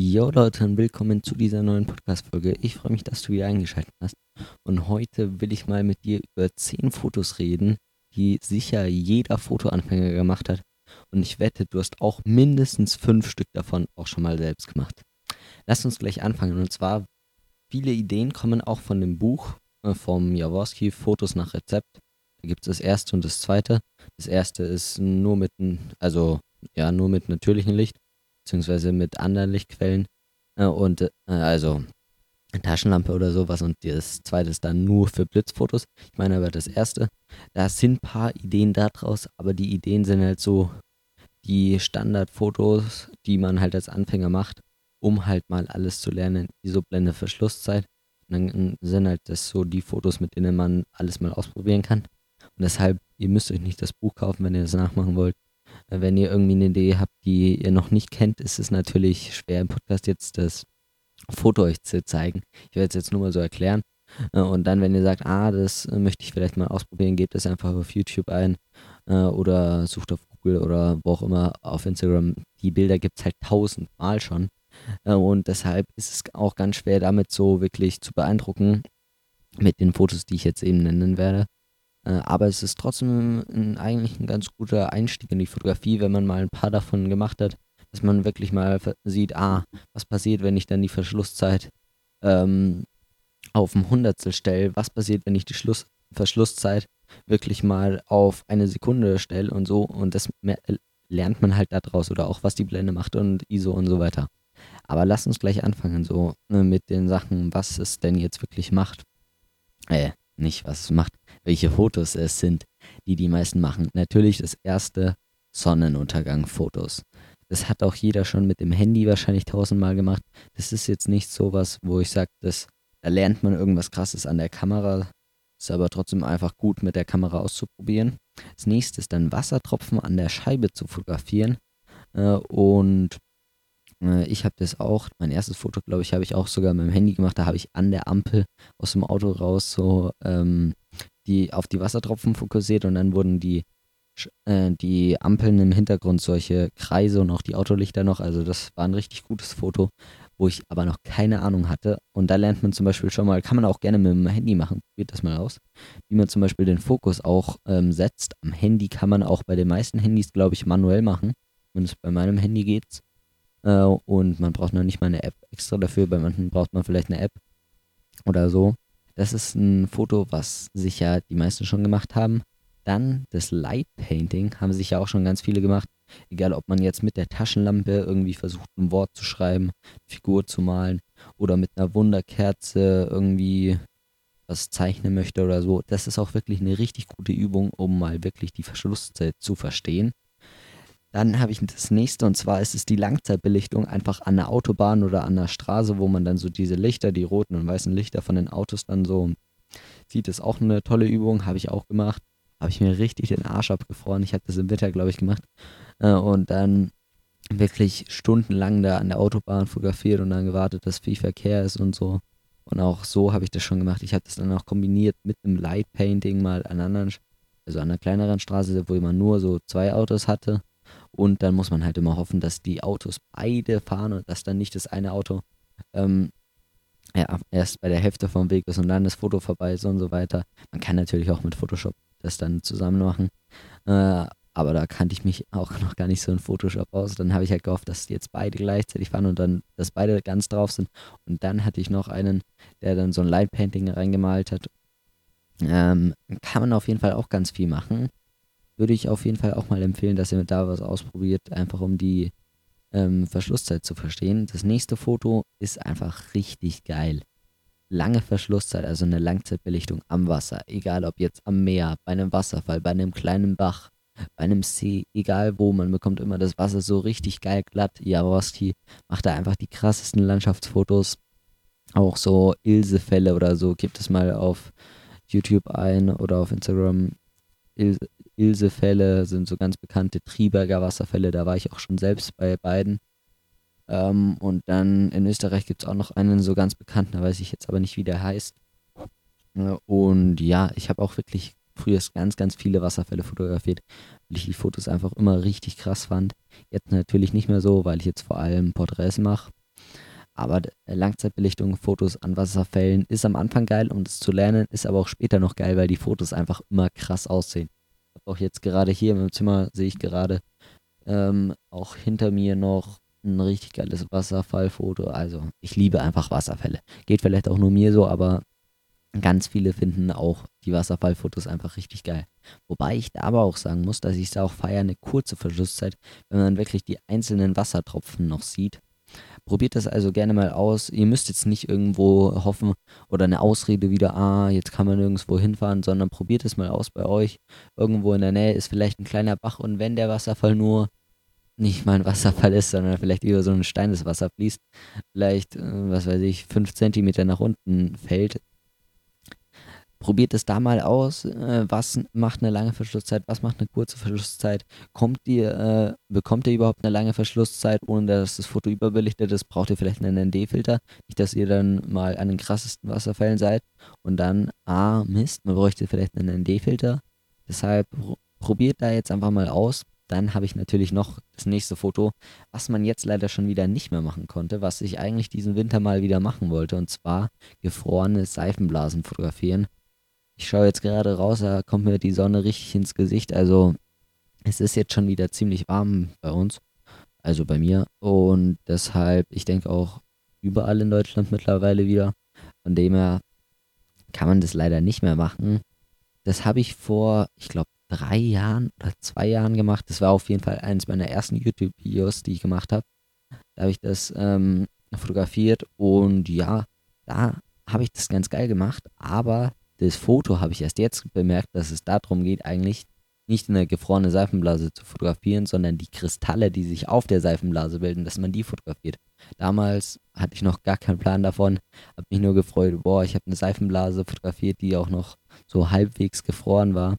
Jo Leute und willkommen zu dieser neuen Podcast-Folge. Ich freue mich, dass du wieder eingeschaltet hast. Und heute will ich mal mit dir über 10 Fotos reden, die sicher jeder Fotoanfänger gemacht hat. Und ich wette, du hast auch mindestens 5 Stück davon auch schon mal selbst gemacht. Lass uns gleich anfangen. Und zwar, viele Ideen kommen auch von dem Buch äh, vom Jaworski, Fotos nach Rezept. Da gibt es das erste und das zweite. Das erste ist nur mit, also ja, nur mit natürlichem Licht beziehungsweise mit anderen Lichtquellen. Äh, und äh, also Taschenlampe oder sowas und das zweite ist dann nur für Blitzfotos. Ich meine aber das erste, da sind ein paar Ideen daraus, aber die Ideen sind halt so die Standardfotos, die man halt als Anfänger macht, um halt mal alles zu lernen. ISO-Blende Verschlusszeit. Und dann sind halt das so die Fotos, mit denen man alles mal ausprobieren kann. Und deshalb, ihr müsst euch nicht das Buch kaufen, wenn ihr das nachmachen wollt. Wenn ihr irgendwie eine Idee habt, die ihr noch nicht kennt, ist es natürlich schwer im Podcast jetzt das Foto euch zu zeigen. Ich werde es jetzt nur mal so erklären. Äh, und dann, wenn ihr sagt, ah, das äh, möchte ich vielleicht mal ausprobieren, gebt es einfach auf YouTube ein äh, oder sucht auf Google oder wo auch immer auf Instagram. Die Bilder gibt es halt tausendmal schon. Und deshalb ist es auch ganz schwer, damit so wirklich zu beeindrucken mit den Fotos, die ich jetzt eben nennen werde. Äh, aber es ist trotzdem ein, eigentlich ein ganz guter Einstieg in die Fotografie, wenn man mal ein paar davon gemacht hat, dass man wirklich mal sieht, ah, was passiert, wenn ich dann die Verschlusszeit ähm, auf ein Hundertstel stelle, was passiert, wenn ich die Schluss Verschlusszeit wirklich mal auf eine Sekunde stelle und so und das lernt man halt daraus oder auch was die Blende macht und ISO und so weiter. Aber lass uns gleich anfangen so ne, mit den Sachen, was es denn jetzt wirklich macht. Äh, nicht was macht, welche Fotos es sind, die die meisten machen. Natürlich das erste Sonnenuntergang-Fotos. Das hat auch jeder schon mit dem Handy wahrscheinlich tausendmal gemacht. Das ist jetzt nicht so was, wo ich sage, da lernt man irgendwas Krasses an der Kamera. Ist aber trotzdem einfach gut mit der Kamera auszuprobieren. Das nächste ist dann Wassertropfen an der Scheibe zu fotografieren. Äh, und ich habe das auch, mein erstes Foto, glaube ich, habe ich auch sogar mit dem Handy gemacht. Da habe ich an der Ampel aus dem Auto raus so ähm, die auf die Wassertropfen fokussiert und dann wurden die, äh, die Ampeln im Hintergrund solche Kreise und auch die Autolichter noch. Also das war ein richtig gutes Foto, wo ich aber noch keine Ahnung hatte. Und da lernt man zum Beispiel schon mal, kann man auch gerne mit dem Handy machen, probiert das mal aus, wie man zum Beispiel den Fokus auch ähm, setzt. Am Handy kann man auch bei den meisten Handys, glaube ich, manuell machen. Zumindest bei meinem Handy geht's. Äh, und man braucht noch nicht mal eine App extra dafür. Bei manchen braucht man vielleicht eine App oder so. Das ist ein Foto, was sicher die meisten schon gemacht haben. Dann das Light Painting haben sich ja auch schon ganz viele gemacht. Egal, ob man jetzt mit der Taschenlampe irgendwie versucht, ein Wort zu schreiben, eine Figur zu malen oder mit einer Wunderkerze irgendwie was zeichnen möchte oder so. Das ist auch wirklich eine richtig gute Übung, um mal wirklich die Verschlusszeit zu verstehen. Dann habe ich das nächste und zwar ist es die Langzeitbelichtung einfach an der Autobahn oder an der Straße, wo man dann so diese Lichter, die roten und weißen Lichter von den Autos dann so sieht. Ist auch eine tolle Übung, habe ich auch gemacht. Habe ich mir richtig den Arsch abgefroren. Ich habe das im Winter, glaube ich, gemacht. Äh, und dann wirklich stundenlang da an der Autobahn fotografiert und dann gewartet, dass viel Verkehr ist und so. Und auch so habe ich das schon gemacht. Ich habe das dann auch kombiniert mit einem Light Painting mal an anderen, also an einer kleineren Straße, wo man nur so zwei Autos hatte. Und dann muss man halt immer hoffen, dass die Autos beide fahren und dass dann nicht das eine Auto ähm, ja, erst bei der Hälfte vom Weg ist und dann das Foto vorbei ist und so weiter. Man kann natürlich auch mit Photoshop das dann zusammen machen. Äh, aber da kannte ich mich auch noch gar nicht so in Photoshop aus. Dann habe ich halt gehofft, dass jetzt beide gleichzeitig fahren und dann, dass beide ganz drauf sind. Und dann hatte ich noch einen, der dann so ein Light Painting reingemalt hat. Ähm, kann man auf jeden Fall auch ganz viel machen würde ich auf jeden Fall auch mal empfehlen, dass ihr da was ausprobiert, einfach um die ähm, Verschlusszeit zu verstehen. Das nächste Foto ist einfach richtig geil. Lange Verschlusszeit, also eine Langzeitbelichtung am Wasser, egal ob jetzt am Meer, bei einem Wasserfall, bei einem kleinen Bach, bei einem See, egal wo, man bekommt immer das Wasser so richtig geil glatt. Jaworski macht da einfach die krassesten Landschaftsfotos. Auch so Ilsefälle oder so, gibt es mal auf YouTube ein oder auf Instagram. Ilse, Ilsefälle sind so ganz bekannte Triberger Wasserfälle, da war ich auch schon selbst bei beiden. Ähm, und dann in Österreich gibt es auch noch einen so ganz bekannten, da weiß ich jetzt aber nicht, wie der heißt. Äh, und ja, ich habe auch wirklich früher ganz, ganz viele Wasserfälle fotografiert, weil ich die Fotos einfach immer richtig krass fand. Jetzt natürlich nicht mehr so, weil ich jetzt vor allem Porträts mache. Aber Langzeitbelichtung, Fotos an Wasserfällen ist am Anfang geil, um das zu lernen, ist aber auch später noch geil, weil die Fotos einfach immer krass aussehen. Auch jetzt gerade hier im Zimmer sehe ich gerade ähm, auch hinter mir noch ein richtig geiles Wasserfallfoto. Also ich liebe einfach Wasserfälle. Geht vielleicht auch nur mir so, aber ganz viele finden auch die Wasserfallfotos einfach richtig geil. Wobei ich da aber auch sagen muss, dass ich es auch feiere, eine kurze Verschlusszeit, wenn man wirklich die einzelnen Wassertropfen noch sieht. Probiert das also gerne mal aus. Ihr müsst jetzt nicht irgendwo hoffen oder eine Ausrede wieder, ah, jetzt kann man nirgendwo hinfahren, sondern probiert es mal aus bei euch. Irgendwo in der Nähe ist vielleicht ein kleiner Bach und wenn der Wasserfall nur nicht mal ein Wasserfall ist, sondern vielleicht über so einen Stein das Wasser fließt, vielleicht, äh, was weiß ich, fünf Zentimeter nach unten fällt, Probiert es da mal aus. Äh, was macht eine lange Verschlusszeit? Was macht eine kurze Verschlusszeit? Kommt ihr, äh, bekommt ihr überhaupt eine lange Verschlusszeit, ohne dass das Foto überbelichtet ist? Braucht ihr vielleicht einen ND-Filter? Nicht, dass ihr dann mal an den krassesten Wasserfällen seid und dann, ah, Mist, man bräuchte vielleicht einen ND-Filter. Deshalb probiert da jetzt einfach mal aus. Dann habe ich natürlich noch das nächste Foto, was man jetzt leider schon wieder nicht mehr machen konnte, was ich eigentlich diesen Winter mal wieder machen wollte, und zwar gefrorene Seifenblasen fotografieren. Ich schaue jetzt gerade raus, da kommt mir die Sonne richtig ins Gesicht. Also es ist jetzt schon wieder ziemlich warm bei uns, also bei mir. Und deshalb, ich denke auch überall in Deutschland mittlerweile wieder. Von dem her kann man das leider nicht mehr machen. Das habe ich vor, ich glaube, drei Jahren oder zwei Jahren gemacht. Das war auf jeden Fall eines meiner ersten YouTube-Videos, die ich gemacht habe. Da habe ich das ähm, fotografiert und ja, da habe ich das ganz geil gemacht, aber das Foto habe ich erst jetzt bemerkt, dass es darum geht, eigentlich nicht eine gefrorene Seifenblase zu fotografieren, sondern die Kristalle, die sich auf der Seifenblase bilden, dass man die fotografiert. Damals hatte ich noch gar keinen Plan davon, habe mich nur gefreut, boah, ich habe eine Seifenblase fotografiert, die auch noch so halbwegs gefroren war,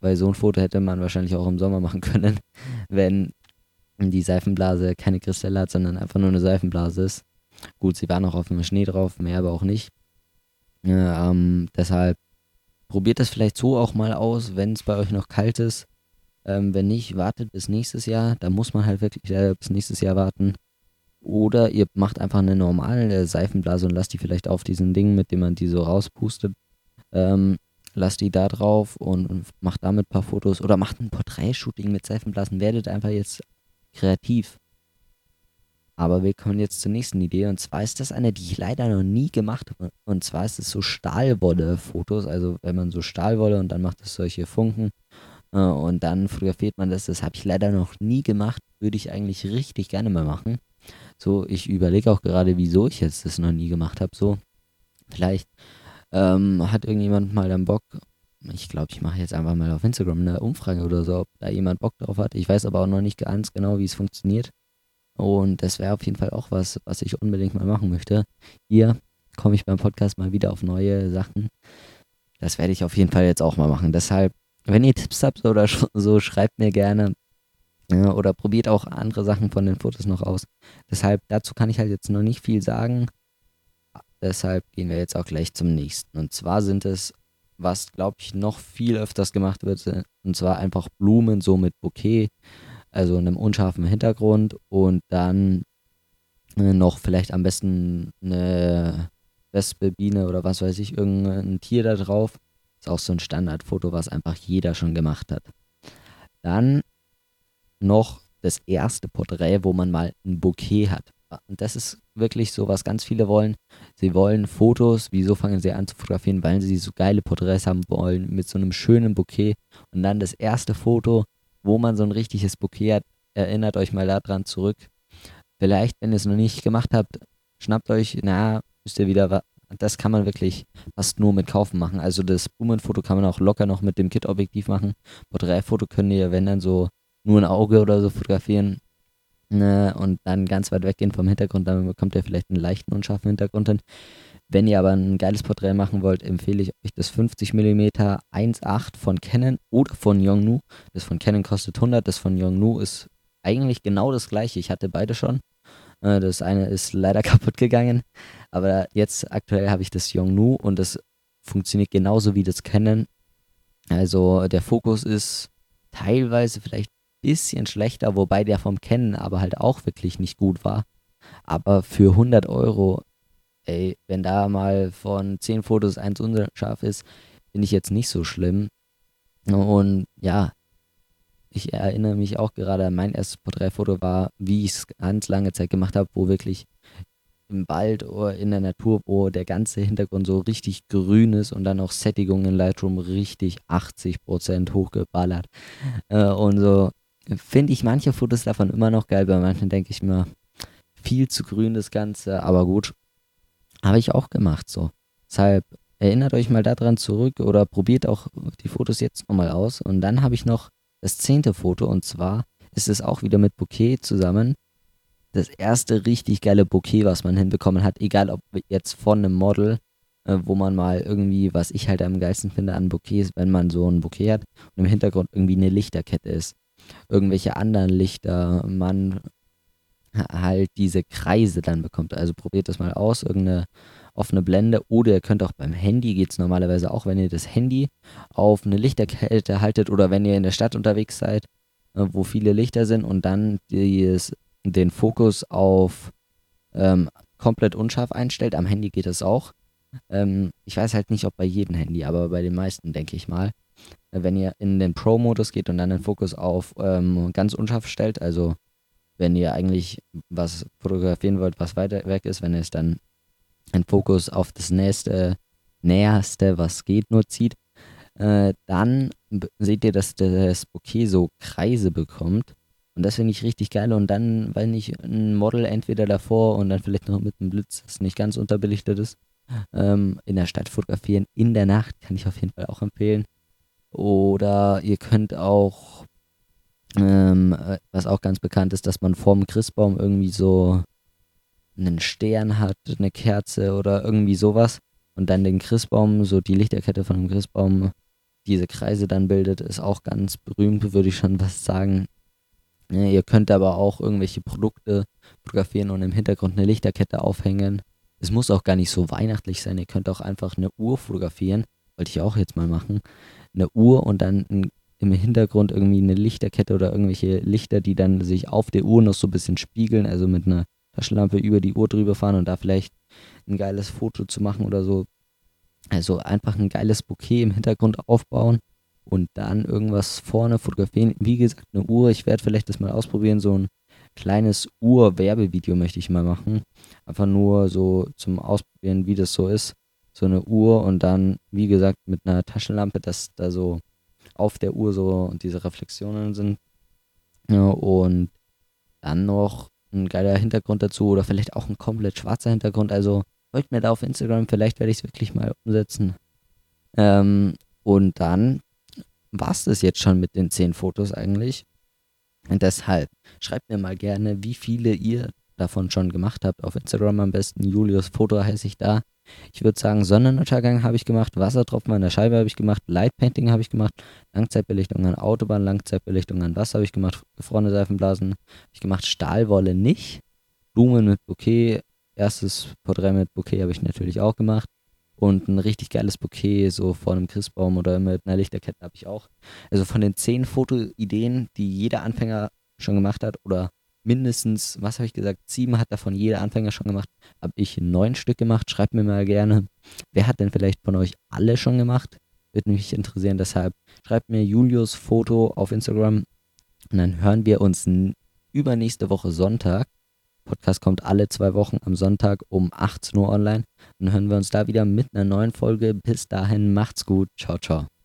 weil so ein Foto hätte man wahrscheinlich auch im Sommer machen können, wenn die Seifenblase keine Kristalle hat, sondern einfach nur eine Seifenblase ist. Gut, sie war noch auf dem Schnee drauf, mehr aber auch nicht. Ähm, deshalb probiert das vielleicht so auch mal aus, wenn es bei euch noch kalt ist. Ähm, wenn nicht, wartet bis nächstes Jahr. Da muss man halt wirklich äh, bis nächstes Jahr warten. Oder ihr macht einfach eine normale Seifenblase und lasst die vielleicht auf diesen Ding, mit dem man die so rauspustet. Ähm, lasst die da drauf und, und macht damit ein paar Fotos. Oder macht ein Porträtshooting mit Seifenblasen. Werdet einfach jetzt kreativ. Aber wir kommen jetzt zur nächsten Idee. Und zwar ist das eine, die ich leider noch nie gemacht habe. Und zwar ist es so Stahlwolle-Fotos. Also wenn man so Stahlwolle und dann macht es solche Funken äh, und dann fotografiert man das. Das habe ich leider noch nie gemacht. Würde ich eigentlich richtig gerne mal machen. So, ich überlege auch gerade, wieso ich jetzt das noch nie gemacht habe. So, vielleicht ähm, hat irgendjemand mal dann Bock. Ich glaube, ich mache jetzt einfach mal auf Instagram eine Umfrage oder so, ob da jemand Bock drauf hat. Ich weiß aber auch noch nicht ganz genau, wie es funktioniert. Und das wäre auf jeden Fall auch was, was ich unbedingt mal machen möchte. Hier komme ich beim Podcast mal wieder auf neue Sachen. Das werde ich auf jeden Fall jetzt auch mal machen. Deshalb, wenn ihr Tipps habt oder so, schreibt mir gerne. Ja, oder probiert auch andere Sachen von den Fotos noch aus. Deshalb, dazu kann ich halt jetzt noch nicht viel sagen. Deshalb gehen wir jetzt auch gleich zum nächsten. Und zwar sind es, was glaube ich noch viel öfters gemacht wird, und zwar einfach Blumen so mit Bouquet also einem unscharfen Hintergrund und dann äh, noch vielleicht am besten eine Wespe, Biene oder was weiß ich, irgendein Tier da drauf. Ist auch so ein Standardfoto, was einfach jeder schon gemacht hat. Dann noch das erste Porträt, wo man mal ein Bouquet hat. Und das ist wirklich so, was ganz viele wollen. Sie wollen Fotos. Wieso fangen sie an zu fotografieren? Weil sie so geile Porträts haben wollen mit so einem schönen Bouquet. Und dann das erste Foto wo man so ein richtiges Bouquet hat. Erinnert euch mal daran zurück. Vielleicht, wenn ihr es noch nicht gemacht habt, schnappt euch, na, müsst ihr wieder, das kann man wirklich fast nur mit Kaufen machen. Also das Blumenfoto kann man auch locker noch mit dem Kit-Objektiv machen. Porträtfoto könnt ihr, wenn dann so nur ein Auge oder so fotografieren ne, und dann ganz weit weggehen vom Hintergrund, dann bekommt ihr vielleicht einen leichten, unscharfen Hintergrund hin. Wenn ihr aber ein geiles Porträt machen wollt, empfehle ich euch das 50 mm 1.8 von Canon oder von Yongnu. Das von Canon kostet 100, das von Yongnu ist eigentlich genau das gleiche. Ich hatte beide schon. Äh, das eine ist leider kaputt gegangen, aber jetzt aktuell habe ich das Yongnu und das funktioniert genauso wie das Canon. Also der Fokus ist teilweise vielleicht ein bisschen schlechter, wobei der vom Canon aber halt auch wirklich nicht gut war. Aber für 100 Euro, ey, wenn da mal von 10 Fotos eins unscharf ist, finde ich jetzt nicht so schlimm. Und ja, ich erinnere mich auch gerade mein erstes Porträtfoto war, wie ich es ganz lange Zeit gemacht habe, wo wirklich im Wald oder in der Natur, wo der ganze Hintergrund so richtig grün ist und dann auch Sättigung in Lightroom richtig 80% hochgeballert. Äh, und so finde ich manche Fotos davon immer noch geil, bei manchen denke ich mir, viel zu grün das Ganze, aber gut. Habe ich auch gemacht so. Deshalb erinnert euch mal daran zurück oder probiert auch die Fotos jetzt nochmal aus. Und dann habe ich noch das zehnte Foto und zwar ist es auch wieder mit Bouquet zusammen das erste richtig geile Bouquet, was man hinbekommen hat, egal ob jetzt von einem Model, äh, wo man mal irgendwie, was ich halt am geilsten finde an Bouquets, wenn man so ein Bouquet hat und im Hintergrund irgendwie eine Lichterkette ist, irgendwelche anderen Lichter, man halt diese Kreise dann bekommt. Also probiert das mal aus, irgendeine offene Blende oder ihr könnt auch beim Handy geht es normalerweise auch, wenn ihr das Handy auf eine Lichterkette haltet oder wenn ihr in der Stadt unterwegs seid, äh, wo viele Lichter sind und dann dieses den Fokus auf ähm, komplett unscharf einstellt. Am Handy geht das auch. Ähm, ich weiß halt nicht, ob bei jedem Handy, aber bei den meisten denke ich mal. Wenn ihr in den Pro-Modus geht und dann den Fokus auf ähm, ganz unscharf stellt, also wenn ihr eigentlich was fotografieren wollt, was weiter weg ist, wenn ihr es dann einen Fokus auf das nächste, näherste, was geht, nur zieht, äh, dann seht ihr, dass das Bouquet so Kreise bekommt. Und das finde ich richtig geil. Und dann, weil nicht ein Model entweder davor und dann vielleicht noch mit einem Blitz, das nicht ganz unterbelichtet ist, ähm, in der Stadt fotografieren. In der Nacht kann ich auf jeden Fall auch empfehlen. Oder ihr könnt auch, ähm, äh, was auch ganz bekannt ist, dass man vorm Christbaum irgendwie so einen Stern hat, eine Kerze oder irgendwie sowas. Und dann den Christbaum, so die Lichterkette von dem Christbaum, diese Kreise dann bildet, ist auch ganz berühmt, würde ich schon was sagen. Ja, ihr könnt aber auch irgendwelche Produkte fotografieren und im Hintergrund eine Lichterkette aufhängen. Es muss auch gar nicht so weihnachtlich sein. Ihr könnt auch einfach eine Uhr fotografieren. Wollte ich auch jetzt mal machen. Eine Uhr und dann im Hintergrund irgendwie eine Lichterkette oder irgendwelche Lichter, die dann sich auf der Uhr noch so ein bisschen spiegeln. Also mit einer Taschenlampe über die Uhr drüber fahren und da vielleicht ein geiles Foto zu machen oder so. Also einfach ein geiles Bouquet im Hintergrund aufbauen und dann irgendwas vorne fotografieren. Wie gesagt, eine Uhr. Ich werde vielleicht das mal ausprobieren. So ein kleines Uhr-Werbevideo möchte ich mal machen. Einfach nur so zum Ausprobieren, wie das so ist. So eine Uhr und dann, wie gesagt, mit einer Taschenlampe, dass da so auf der Uhr so diese Reflexionen sind. Ja, und dann noch ein geiler Hintergrund dazu oder vielleicht auch ein komplett schwarzer Hintergrund. Also folgt mir da auf Instagram, vielleicht werde ich es wirklich mal umsetzen. Ähm, und dann war es das jetzt schon mit den zehn Fotos eigentlich. Und deshalb schreibt mir mal gerne, wie viele ihr davon schon gemacht habt. Auf Instagram am besten. Julius Foto heiße ich da. Ich würde sagen, Sonnenuntergang habe ich gemacht, Wassertropfen an der Scheibe habe ich gemacht, Lightpainting habe ich gemacht, Langzeitbelichtung an Autobahn, Langzeitbelichtung an Wasser habe ich gemacht, gefrorene Seifenblasen habe ich gemacht, Stahlwolle nicht, Blumen mit Bouquet, erstes Porträt mit Bouquet habe ich natürlich auch gemacht und ein richtig geiles Bouquet, so vor einem Christbaum oder mit einer Lichterkette habe ich auch. Also von den zehn Fotoideen, die jeder Anfänger schon gemacht hat, oder mindestens, was habe ich gesagt, sieben hat davon jeder Anfänger schon gemacht, habe ich neun Stück gemacht. Schreibt mir mal gerne, wer hat denn vielleicht von euch alle schon gemacht? Würde mich interessieren, deshalb schreibt mir Julius Foto auf Instagram und dann hören wir uns übernächste Woche Sonntag Podcast kommt alle zwei Wochen am Sonntag um 18 Uhr online. Dann hören wir uns da wieder mit einer neuen Folge. Bis dahin, macht's gut. Ciao, ciao.